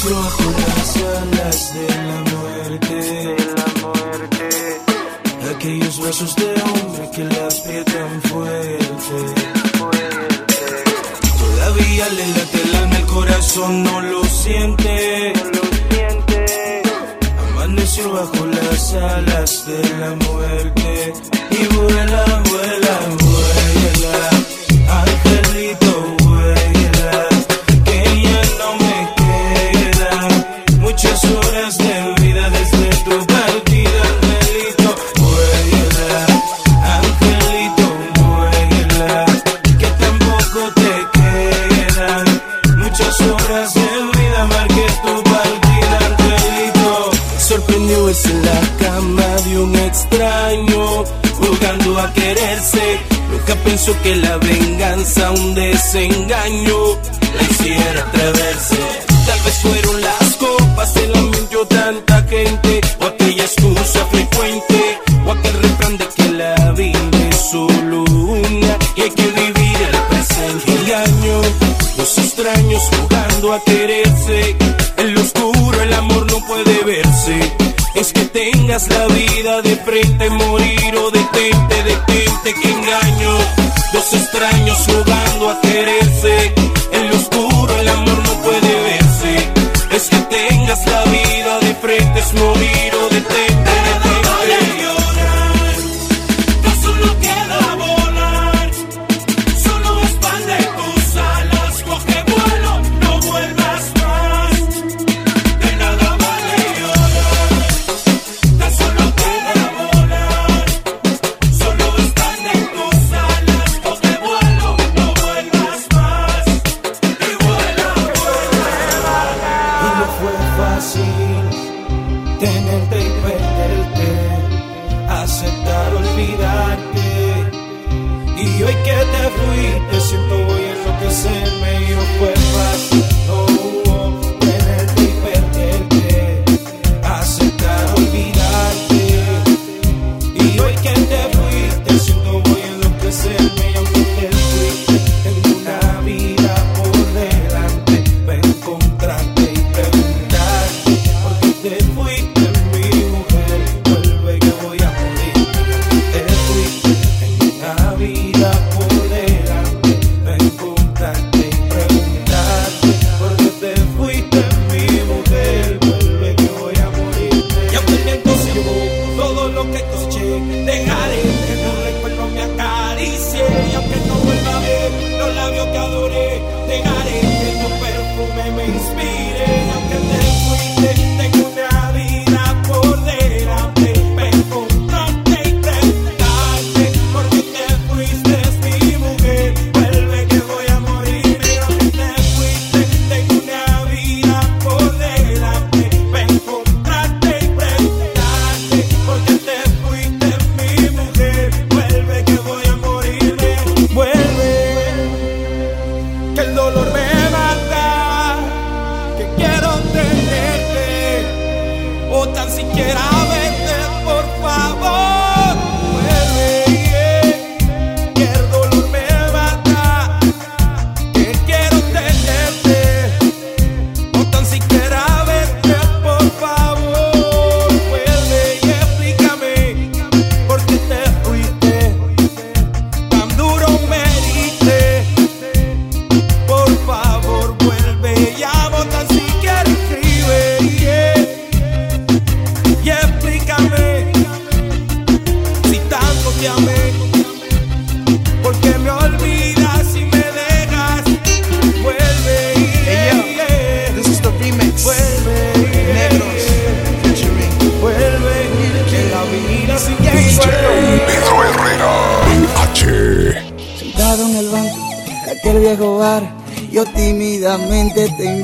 Flojo las alas de la muerte. Aquellos besos de hombre que las aprietan fuerte. Todavía le late el alma, el corazón no lo siente. No lo siente. Amaneció bajo las alas de la muerte. Y vuela, vuela, vuela. venganza, un desengaño la hiciera atreverse. Tal vez fueron las copas, el anillo, tanta gente, o aquella excusa frecuente, o aquel refrán de que la vida es solo una y hay que vivir el presente. Engaño, los extraños jugando a quererse, en lo oscuro el amor no puede verse. Es que tengas la vida de frente, morir o detente, detente extraños jugando a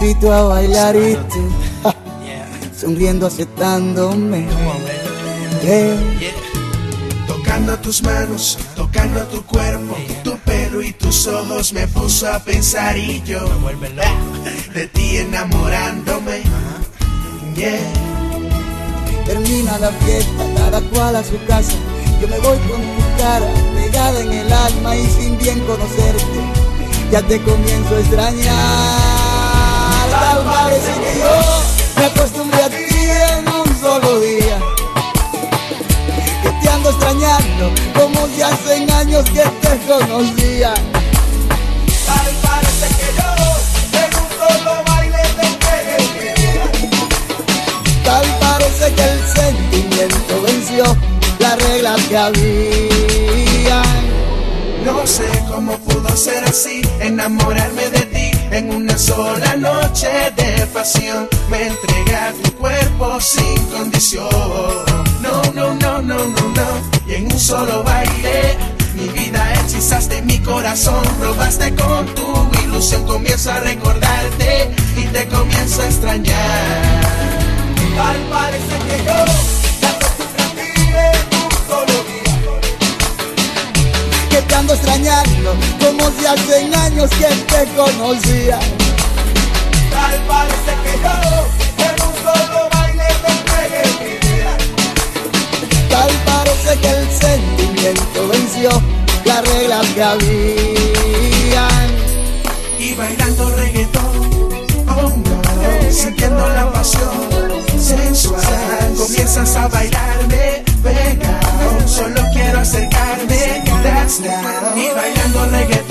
invito a bailar y tú sonriendo aceptándome. Yeah. Tocando tus manos, tocando tu cuerpo, tu pelo y tus ojos me puso a pensar y yo de ti enamorándome. Yeah. Termina la fiesta, cada cual a su casa. Yo me voy con tu cara pegada en el alma y sin bien conocerte, ya te comienzo a extrañar fatal, parece que yo me acostumbré a ti en un solo día. Que te ando extrañando, como si hace años que te conocía. Tal parece que yo en un solo baile te día. Tal parece que el sentimiento venció las reglas que había. No sé cómo pudo ser así, enamorarme de ti en una sola noche de pasión. Me entregué a tu cuerpo sin condición. No, no, no, no, no, no. Y en un solo baile, mi vida hechizaste mi corazón. Robaste con tu ilusión, comienzo a recordarte y te comienzo a extrañar. Tal parece que yo ando extrañando hacen años que te conocía. Tal parece que yo en un solo baile te entregué mi vida. Tal parece que el sentimiento venció las reglas que habían. y bailando reggaetón, no, sintiendo la pasión sensual, comienzas a bailarme pegado, solo quiero acercarme, that's now. y bailando reggaetón,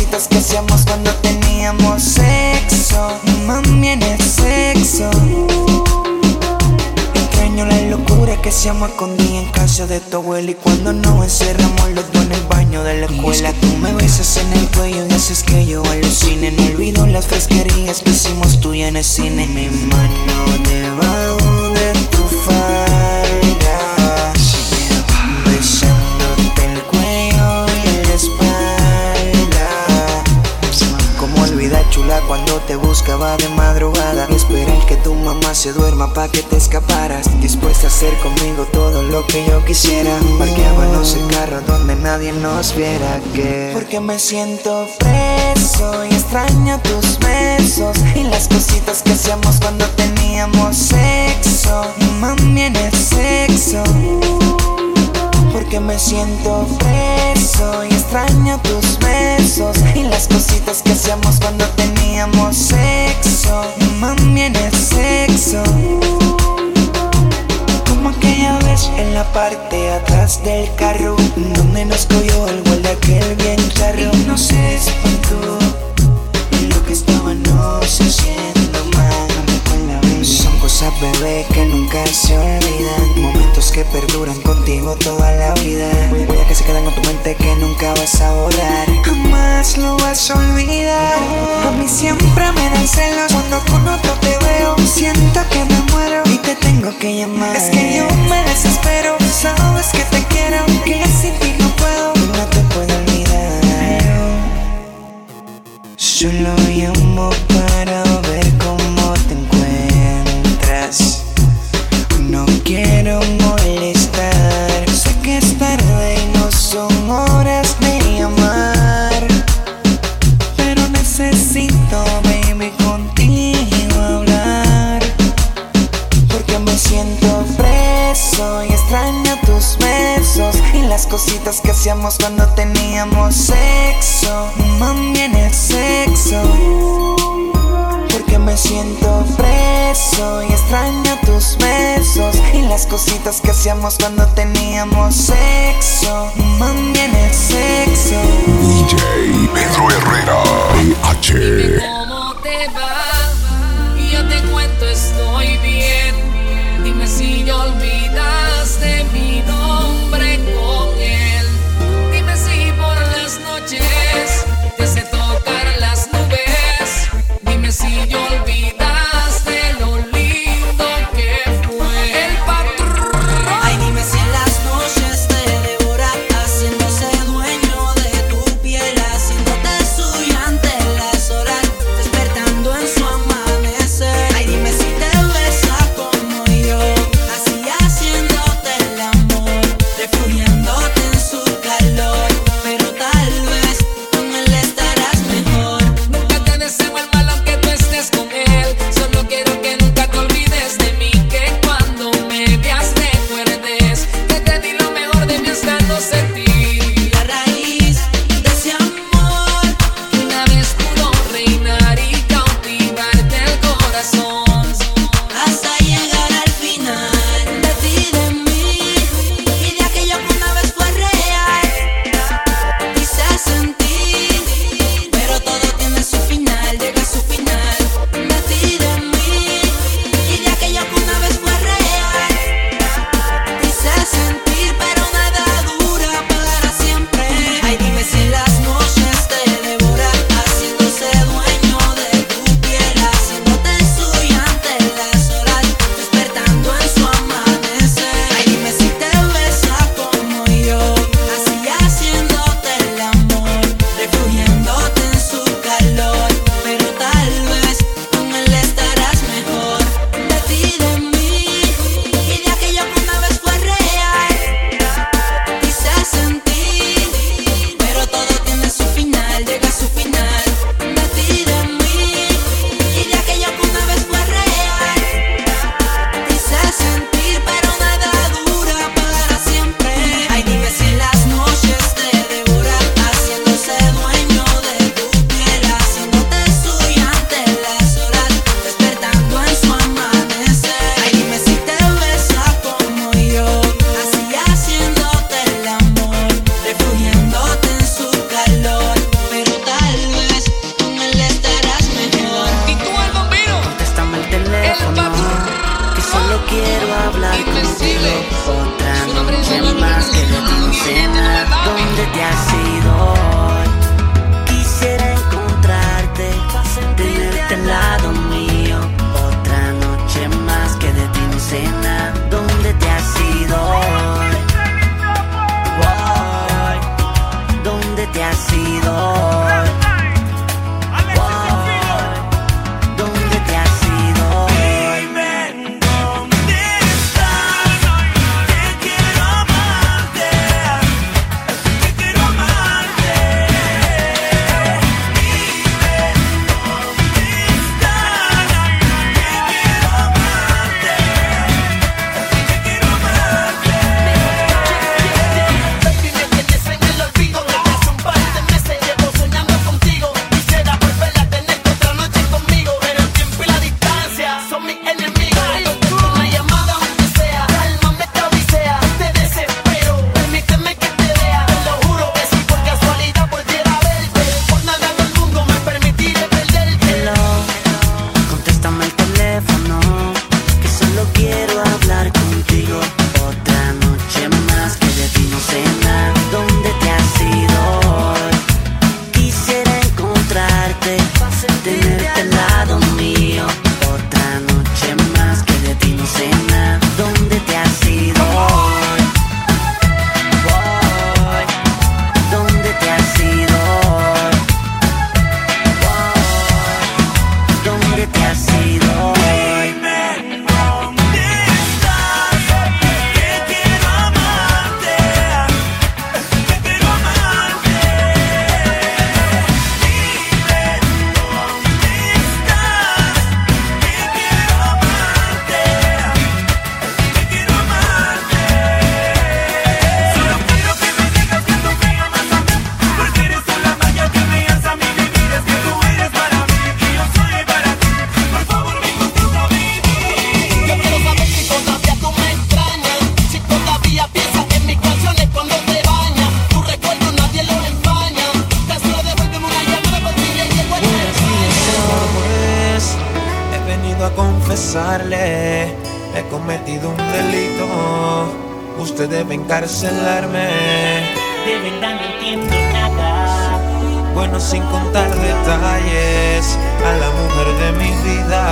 cositas que hacíamos cuando teníamos sexo. Mami, en el sexo. Extraño la locura que hacíamos escondida en casa de tu abuela Y cuando nos encerramos los dos en el baño de la escuela Tú me besas en el cuello y haces que yo alucine No olvido las fresquerías que hicimos tú y en el cine Mi mano debajo te buscaba de madrugada. Esperé que tu mamá se duerma pa' que te escaparas. Dispuesta a hacer conmigo todo lo que yo quisiera. Parqueábamos el carro donde nadie nos viera que. Porque me siento preso y extraño tus besos. Y las cositas que hacíamos cuando teníamos sexo. Mami, en el sexo. Porque me siento preso y extraño tus besos y las cositas que hacíamos cuando teníamos sexo. Mami, en el sexo. Como aquella vez en la parte atrás del carro Donde nos cogió el de aquel bien charro Y no se espantó Lo que estábamos haciendo mal Son cosas bebé que nunca se olvidan que perduran contigo toda la vida. Huellas que se quedan con tu mente que nunca vas a borrar. Jamás lo vas a olvidar. A mí siempre me dan celos Cuando con otro te veo. Siento que me muero y te tengo que llamar. Es que yo me desespero. Sabes que te quiero Que sin ti no puedo. Y no te puedo olvidar. Solo llamo para ver cómo te encuentras. No quiero son horas de llamar. Pero necesito, baby, contigo hablar. Porque me siento preso y extraño tus besos y las cositas que hacíamos cuando teníamos cositas que hacíamos cuando teníamos sexo. Mami, en el sexo. DJ Pedro Herrera. PH. encarcelarme. De verdad no entiendo nada. Bueno, sin contar detalles, a la mujer de mi vida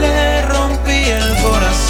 le rompí el corazón.